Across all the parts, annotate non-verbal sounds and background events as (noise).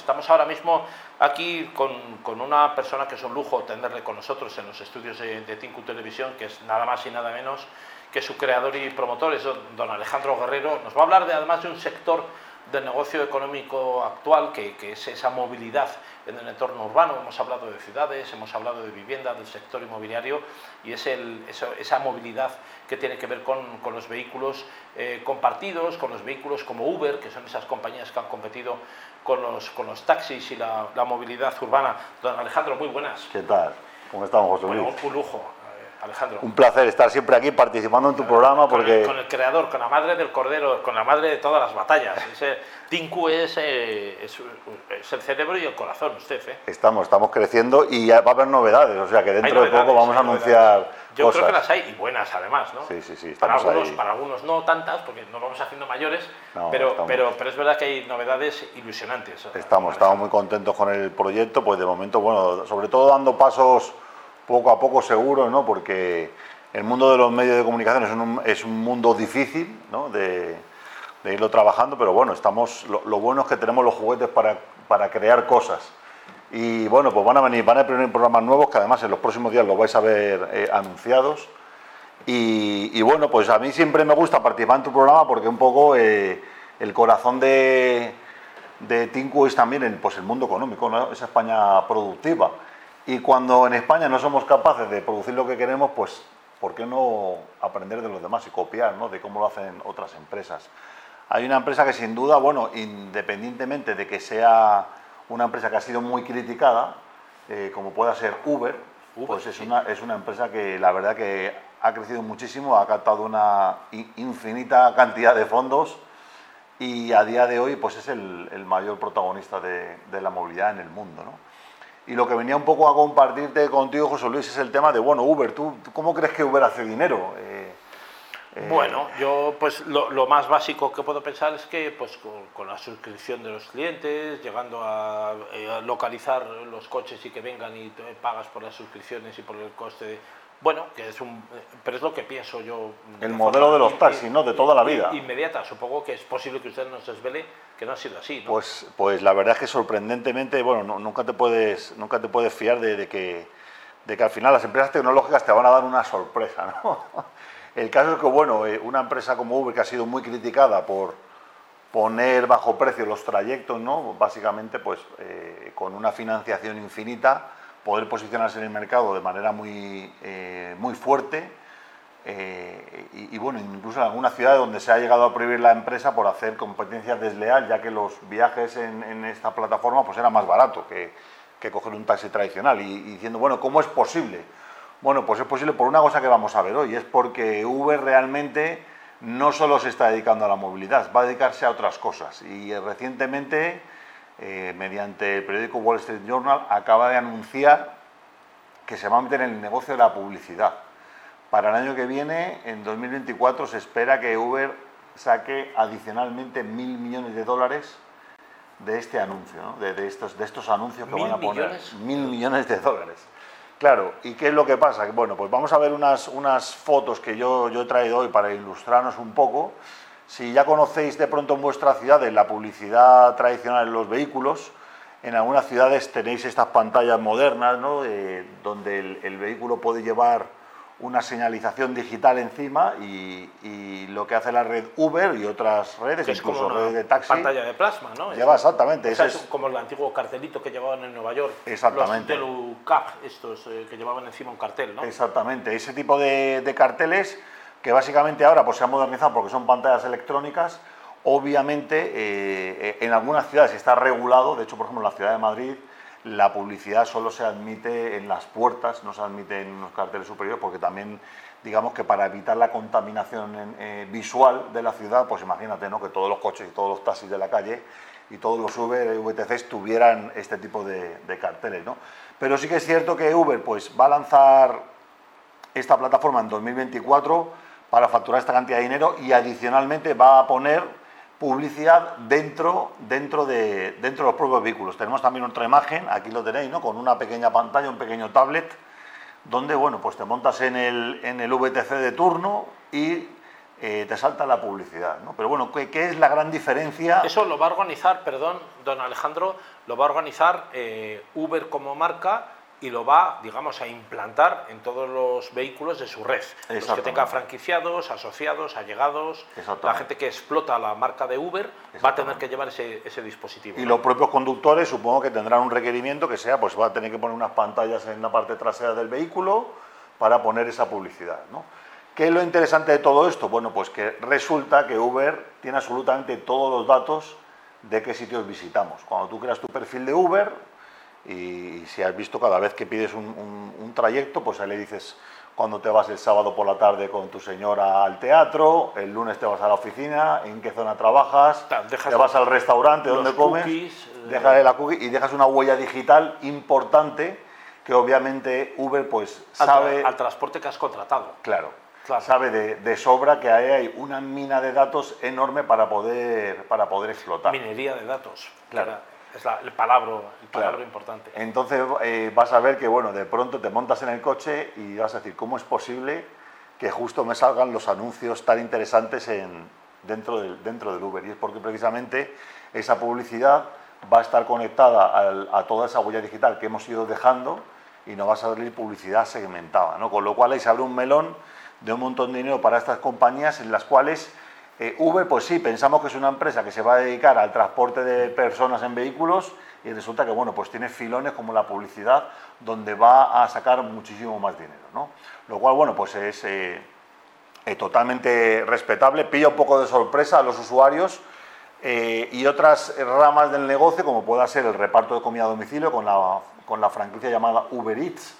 Estamos ahora mismo aquí con, con, una persona que es un lujo tenerle con nosotros en los estudios de, de Tinku Televisión, que es nada más y nada menos que su creador y promotor, es don Alejandro Guerrero. Nos va a hablar de, además de un sector del negocio económico actual, que, que, es esa movilidad en el entorno urbano. Hemos hablado de ciudades, hemos hablado de vivienda, del sector inmobiliario, y es el, eso, esa movilidad que tiene que ver con, con los vehículos eh, compartidos, con los vehículos como Uber, que son esas compañías que han competido con los, con los taxis y la, la movilidad urbana. Don Alejandro, muy buenas. ¿Qué tal? ¿Cómo estamos, José Luis? Bueno, un lujo. Alejandro. Un placer estar siempre aquí participando en tu programa con porque... El, con el creador, con la madre del cordero, con la madre de todas las batallas. Ese Tinku es, eh, es, es, el cerebro y el corazón, usted. ¿eh? Estamos, estamos creciendo y va a haber novedades, o sea que dentro de poco vamos a anunciar Yo cosas. creo que las hay y buenas además, ¿no? Sí, sí, sí, Para algunos, ahí. para algunos no tantas, porque nos vamos haciendo mayores, No, pero, estamos- pero, pero es verdad que hay novedades ilusionantes. Estamos, estamos muy contentos con el proyecto, pues de momento, bueno, sobre todo dando pasos poco a poco seguros, ¿no? Porque el mundo de los medios de comunicación es un, es un mundo difícil, ¿no? De, de irlo trabajando, pero bueno, estamos, lo, lo bueno es que tenemos los juguetes para, para crear cosas. Y bueno, pues van a venir, van a venir programas nuevos que además en los próximos días los vais a ver eh, anunciados. Y, y bueno, pues a mí siempre me gusta participar en tu programa porque un poco eh, el corazón de, de Tinku es también el, pues el mundo económico, ¿no? esa España productiva. Y cuando en España no somos capaces de producir lo que queremos, pues ¿por qué no aprender de los demás y copiar ¿no? de cómo lo hacen otras empresas? Hay una empresa que sin duda, bueno, independientemente de que sea una empresa que ha sido muy criticada, eh, como pueda ser Uber, Uber, pues es, sí. una, es una empresa que la verdad que ha crecido muchísimo, ha captado una infinita cantidad de fondos y a día de hoy pues es el, el mayor protagonista de, de la movilidad en el mundo. ¿no? Y lo que venía un poco a compartirte contigo, José Luis, es el tema de, bueno, Uber, ¿tú, cómo crees que Uber hace dinero? Eh, eh, Bueno, yo pues lo, más básico que puedo pensar es que pues con, la suscripción de los clientes, llegando a, eh, a localizar los coches y que vengan y pagas por las suscripciones y por el coste, bueno, que es un, pero es lo que pienso yo. de El modelo de los taxis, ¿no? De toda la vida. Inmediata, supongo que es posible que usted nos desvele que no ha sido así, ¿no? Pues, pues la verdad es que sorprendentemente, bueno, no- nunca, te puedes, nunca te puedes fiar de, de que, de que al final las empresas tecnológicas te van a dar una sorpresa. ¿no? (laughs) El caso es que, bueno, eh, una empresa como Uber que ha sido muy criticada por poner bajo precio los trayectos, ¿no? básicamente pues eh, con una financiación infinita, poder posicionarse en el mercado de manera muy, eh, muy fuerte. Eh, y, bueno, incluso en algunas ciudades donde se ha llegado a prohibir la empresa por hacer competencia desleal, ya que los viajes en, esta plataforma pues era más barato que, que coger un taxi tradicional. Y, y diciendo, bueno, ¿cómo es posible? Bueno, pues es posible por una cosa que vamos a ver hoy, es porque Uber realmente no solo se está dedicando a la movilidad, va a dedicarse a otras cosas. Y eh, recientemente, eh, mediante el periódico Wall Street Journal, acaba de anunciar que se va a meter en el negocio de la publicidad. Para el año que viene, en 2024, se espera que Uber saque adicionalmente mil millones de dólares de este anuncio, ¿no? de, de estos, de estos anuncios que ¿Mil van a poner. millones? Mil millones de dólares. Claro, ¿y qué es lo que pasa? Bueno, pues vamos a ver unas, unas fotos que yo, yo he traído hoy para ilustrarnos un poco. Si ya conocéis de pronto en vuestra ciudad la publicidad tradicional en los vehículos, en algunas ciudades tenéis estas pantallas modernas, ¿no? Eh, donde el, el vehículo puede llevar una señalización digital encima y, y lo que hace la red Uber y otras redes, que es como incluso una redes de taxi, pantalla de plasma, ¿no? lleva exactamente. o sea, ese es como el antiguo cartelito que llevaban en Nueva York. Exactamente. Los Telucap, estos eh, que llevaban encima un cartel, ¿no? Exactamente, ese tipo de, de carteles que básicamente ahora pues, se han modernizado porque son pantallas electrónicas. Obviamente eh, en algunas ciudades está regulado, de hecho por ejemplo en la ciudad de Madrid la publicidad solo se admite en las puertas, no se admite en los carteles superiores porque también digamos que para evitar la contaminación eh, visual de la ciudad, pues imagínate ¿no? que todos los coches y todos los taxis de la calle y todos los Uber y VTCs tuvieran este tipo de, de carteles. ¿no? Pero sí que es cierto que Uber pues, va a lanzar esta plataforma en 2024 para facturar esta cantidad de dinero y adicionalmente va a poner publicidad dentro, dentro, de, dentro de los propios vehículos. Tenemos también otra imagen, aquí lo tenéis, ¿no? con una pequeña pantalla, un pequeño tablet, donde bueno, pues te montas en el, en el VTC de turno y eh, te salta la publicidad. ¿no? Pero bueno, ¿qué, ¿qué, es la gran diferencia? Eso lo va a organizar, perdón, don Alejandro, lo va a organizar eh, Uber como marca y lo va, digamos, a implantar en todos los vehículos de su red. Los que tengan franquiciados, asociados, allegados, la gente que explota la marca de Uber va a tener que llevar ese, ese dispositivo. Y los propios conductores supongo que tendrán un requerimiento que sea, pues va a tener que poner unas pantallas en la parte trasera del vehículo para poner esa publicidad. ¿no? ¿Qué es lo interesante de todo esto? Bueno, pues que resulta que Uber tiene absolutamente todos los datos de qué sitios visitamos. Cuando tú creas tu perfil de Uber y si has visto cada vez que pides un, trayecto, pues ahí le dices cuando te vas el sábado por la tarde con tu señora al teatro, el lunes te vas a la oficina, en qué zona trabajas, te vas al restaurante donde comes, dejas la cookie y dejas una huella digital importante que obviamente Uber pues sabe... Al, transporte que has contratado. Claro, sabe de, sobra que ahí hay una mina de datos enorme para poder, para poder explotar. Minería de datos, claro. Es el palabra, el importante. Entonces eh, vas a ver que bueno, de pronto te montas en el coche y vas a decir, ¿cómo es posible que justo me salgan los anuncios tan interesantes en, dentro, del, dentro del Uber? Y es porque precisamente esa publicidad va a estar conectada a toda esa huella digital que hemos ido dejando y no va a salir publicidad segmentada, ¿no? Con lo cual ahí se abre un melón de un montón de dinero para estas compañías en las cuales eh, Uber, pues sí, pensamos que es una empresa que se va a dedicar al transporte de personas en vehículos y resulta que, bueno, pues tiene filones como la publicidad donde va a sacar muchísimo más dinero, ¿no? Lo cual, bueno, pues es eh, eh, totalmente respetable, pilla un poco de sorpresa a los usuarios y otras ramas del negocio, como pueda ser el reparto de comida a domicilio con la, con la franquicia llamada Uber Eats,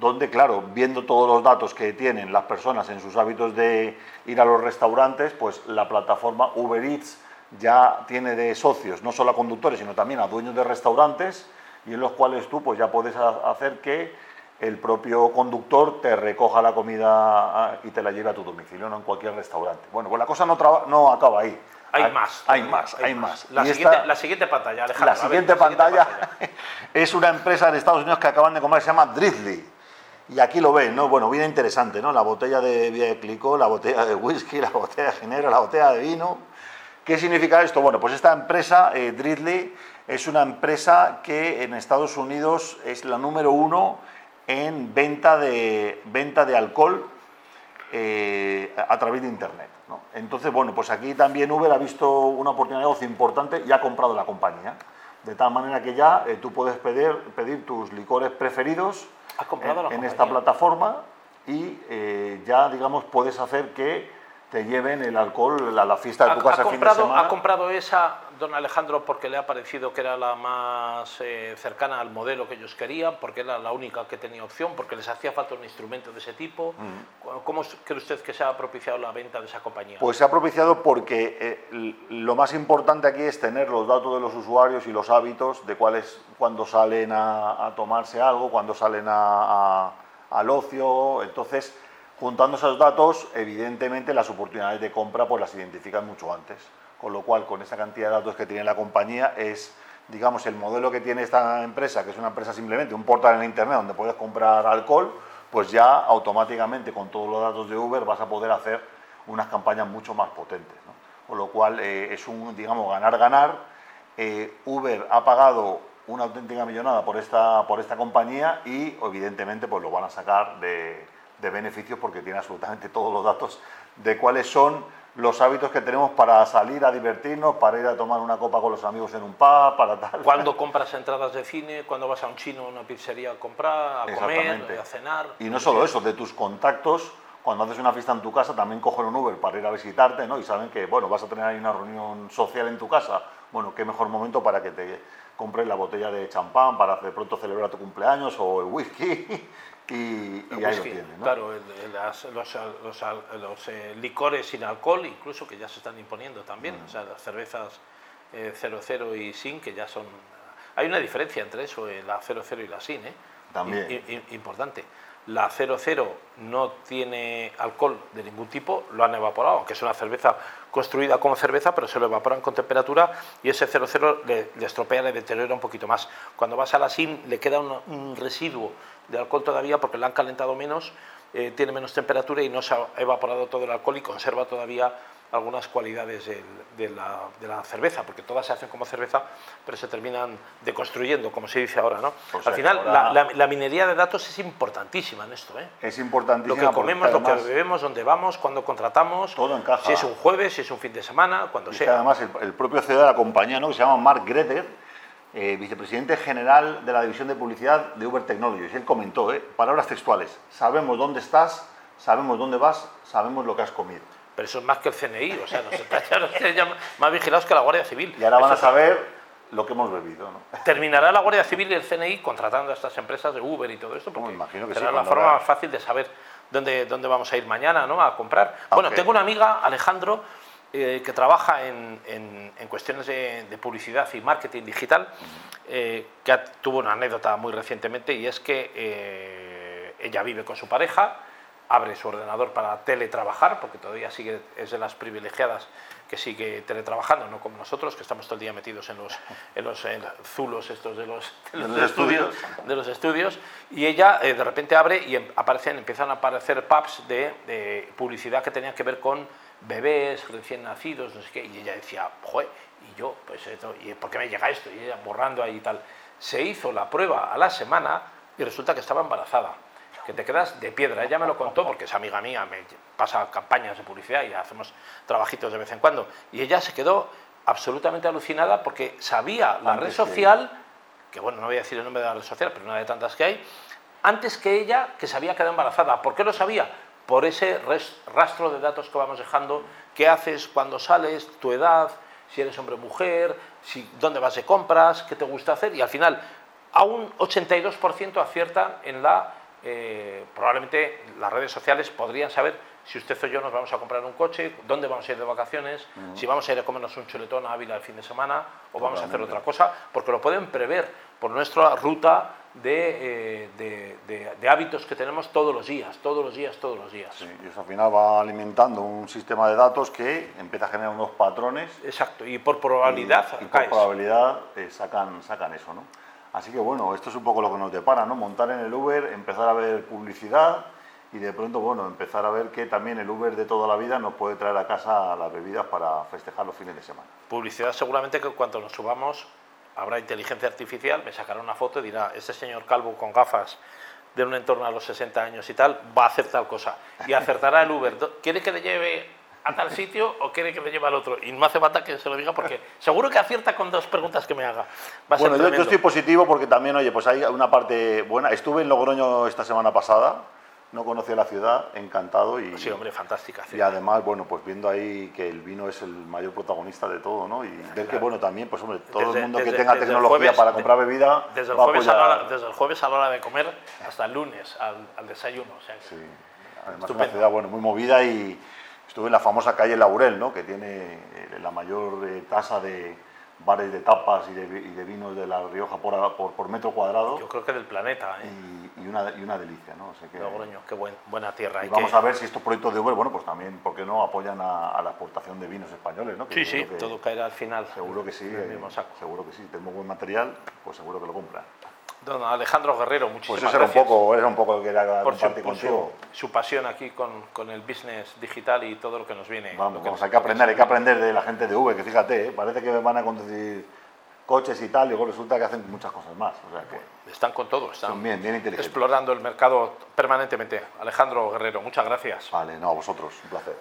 donde, claro, viendo todos los datos que tienen las personas en sus hábitos de ir a los restaurantes, pues la plataforma Uber Eats ya tiene de socios no solo a conductores, sino también a dueños de restaurantes, y en los cuales tú pues ya puedes hacer que el propio conductor te recoja la comida ah, y te la lleve a tu domicilio, no en cualquier restaurante. Bueno, pues la cosa no, no acaba ahí. Hay, más. Hay más, hay, más. La, siguiente, la, siguiente, pantalla, Alejandro. La siguiente, pantalla, (laughs) es una empresa de Estados Unidos que acaban de comer, se llama Drizzly. Y aquí lo ven, ¿no? Bueno, bien interesante, ¿no? La botella de Vía de la botella de whisky, la botella de ginebra, la botella de vino. ¿Qué significa esto? Bueno, pues esta empresa, eh, Drizzly, es una empresa que en Estados Unidos es la número uno en venta de, venta de alcohol eh, a través de Internet. ¿no? Entonces, bueno, pues aquí también Uber ha visto una oportunidad de negocio importante y ha comprado la compañía. De tal manera que ya eh, tú puedes pedir, pedir tus licores preferidos en, esta plataforma y eh, ya, digamos, puedes hacer que te lleven el alcohol a la fiesta de tu casa ha comprado, ¿Ha comprado esa, don Alejandro, porque le ha parecido que era la más eh, cercana al modelo que ellos querían, porque era la única que tenía opción, porque les hacía falta un instrumento de ese tipo? Mm. ¿Cómo cree usted que se ha propiciado la venta de esa compañía? Pues se ha propiciado porque eh, lo más importante aquí es tener los datos de los usuarios y los hábitos de cuáles, cuando salen a, tomarse algo, cuando salen al ocio, entonces Juntando esos datos, evidentemente las oportunidades de compra pues las identifican mucho antes. Con lo cual, con esa cantidad de datos que tiene la compañía, es, digamos, el modelo que tiene esta empresa, que es una empresa simplemente, un portal en Internet donde puedes comprar alcohol, pues ya automáticamente con todos los datos de Uber vas a poder hacer unas campañas mucho más potentes. Con lo cual, eh, es un, digamos, ganar-ganar. Eh, Uber ha pagado una auténtica millonada por esta, por esta compañía y, evidentemente, pues lo van a sacar de de beneficios porque tiene absolutamente todos los datos de cuáles son los hábitos que tenemos para salir a divertirnos, para ir a tomar una copa con los amigos en un pub, para tal. Cuando compras entradas de cine, cuando vas a un chino o una pizzería a comprar, a comer, a cenar. Y no solo eso, de tus contactos, cuando haces una fiesta en tu casa, también cogen un Uber para ir a visitarte, ¿no? Y saben que, bueno, vas a tener ahí una reunión social en tu casa. Bueno, qué mejor momento para que te compres la botella de champán para de pronto celebrar tu cumpleaños o el whisky y, ahí lo tienen. Claro, los, eh, licores sin alcohol, incluso que ya se están imponiendo también, mm. o sea, las cervezas 00 eh, y sin, que ya son... Hay una diferencia entre eso, eh, la 00 y la sin, ¿eh? También. importante. La 00 no tiene alcohol de ningún tipo, lo han evaporado, aunque es una cerveza construida como cerveza, pero se lo evaporan con temperatura y ese 00 le, le estropea, le deteriora un poquito más. Cuando vas a la SIN le queda un, residuo de alcohol todavía porque la han calentado menos eh, tiene menos temperatura y no se ha evaporado todo el alcohol y conserva todavía algunas cualidades de, la, cerveza, porque todas se hacen como cerveza, pero se terminan deconstruyendo, como se dice ahora. ¿no? Al final, la, minería de datos es importantísima en esto. ¿eh? Es importantísima. Lo que comemos, lo que bebemos, dónde vamos, cuándo contratamos, todo encaja. si es un jueves, si es un fin de semana, cuando sea. además, el, propio CEO de la compañía, ¿no? que se llama Mark Greter, eh, vicepresidente general de la división de publicidad de Uber Technologies, él comentó, ¿eh? palabras textuales, sabemos dónde estás, sabemos dónde vas, sabemos lo que has comido pero eso es más que el CNI, o sea, nos está (laughs) ya más vigilados que la Guardia Civil. Y ahora van a saber lo que hemos bebido, ¿no? (laughs) Terminará la Guardia Civil y el CNI contratando a estas empresas de Uber y todo esto, porque imagino que será la forma más fácil de saber dónde, dónde vamos a ir mañana, ¿no? A comprar. Bueno, tengo una amiga, Alejandro, eh, que trabaja en, en, cuestiones de, publicidad y marketing digital, eh, que tuvo una anécdota muy recientemente y es que eh, ella vive con su pareja, abre su ordenador para teletrabajar, porque todavía sigue, es de las privilegiadas que sigue teletrabajando, no como nosotros, que estamos todo el día metidos en los, en los zulos estos de los, estudios, de los estudios, y ella eh, de repente abre y em, aparecen, empiezan a aparecer pubs de, publicidad que tenían que ver con bebés recién nacidos, no sé qué, y ella decía, joder, y yo, pues esto, ¿y por qué me llega esto? Y ella borrando ahí y tal. Se hizo la prueba a la semana y resulta que estaba embarazada que te quedas de piedra. Ella me lo contó porque es amiga mía, me pasa campañas de publicidad y hacemos trabajitos de vez en cuando. Y ella se quedó absolutamente alucinada porque sabía la red social, que bueno, no voy a decir el nombre de la red social, pero una de tantas que hay, antes que ella que se había quedado embarazada. ¿Por qué lo sabía? Por ese rastro de datos que vamos dejando, qué haces cuando sales, tu edad, si eres hombre o mujer, si, dónde vas de compras, qué te gusta hacer, y al final a un 82% aciertan en la eh, probablemente las redes sociales podrían saber si usted o yo nos vamos a comprar un coche, dónde vamos a ir de vacaciones, si vamos a ir a comernos un chuletón a Ávila el fin de semana o vamos a hacer otra cosa, porque lo pueden prever por nuestra ruta de, eh, de, hábitos que tenemos todos los días, todos los días, todos los días. y eso al final va alimentando un sistema de datos que empieza a generar unos patrones. Exacto, y por probabilidad. Y, por probabilidad eh, sacan, sacan eso, ¿no? Así que bueno, esto es un poco lo que nos depara, ¿no? Montar en el Uber, empezar a ver publicidad y de pronto, bueno, empezar a ver que también el Uber de toda la vida nos puede traer a casa las bebidas para festejar los fines de semana. Publicidad seguramente que cuando nos subamos habrá inteligencia artificial, me sacará una foto y dirá, este señor calvo con gafas de un entorno a los 60 años y tal, va a hacer tal cosa. Y acertará el Uber. ¿Quiere que le lleve a tal sitio o quiere que me lleve al otro. Y no hace falta que se lo diga porque seguro que acierta con dos preguntas que me haga. bueno, yo, estoy positivo porque también, oye, pues hay una parte buena. Estuve en Logroño esta semana pasada, no conocía la ciudad, encantado. Y, sí, hombre, fantástica. Y además, bueno, pues viendo ahí que el vino es el mayor protagonista de todo, ¿no? Y ver que, bueno, también, pues hombre, todo el mundo que tenga tecnología para comprar bebida. Desde el, jueves a la hora, desde el jueves a la hora de comer hasta el lunes al, desayuno. O sea, sí, además, una ciudad, bueno, muy movida y Estuve en la famosa calle Laurel, ¿no? que tiene eh, la mayor eh, tasa de bares de tapas y de, vinos de La Rioja por, por, metro cuadrado. Yo creo que del planeta. ¿eh? Y, una, y una delicia. ¿no? O que, Logroño, qué buena tierra. Y, vamos a ver si estos proyectos de Uber, bueno, pues también, ¿por qué no apoyan a, la exportación de vinos españoles? ¿no? sí, sí, todo caerá al final. Seguro que sí, seguro que sí. Tenemos buen material, pues seguro que lo compran. Don Alejandro Guerrero, muchísimas pues eso era un poco, era un poco lo que era por su, contigo. Su, pasión aquí con, con, el business digital y todo lo que nos viene. Vamos, vamos hay que aprender, hay que aprender de la gente de V, que fíjate, ¿eh? parece que van a conducir coches y tal, y luego resulta que hacen muchas cosas más. O sea que están con todo, están bien, bien inteligentes. explorando el mercado permanentemente. Alejandro Guerrero, muchas gracias. Vale, no, a vosotros, un placer.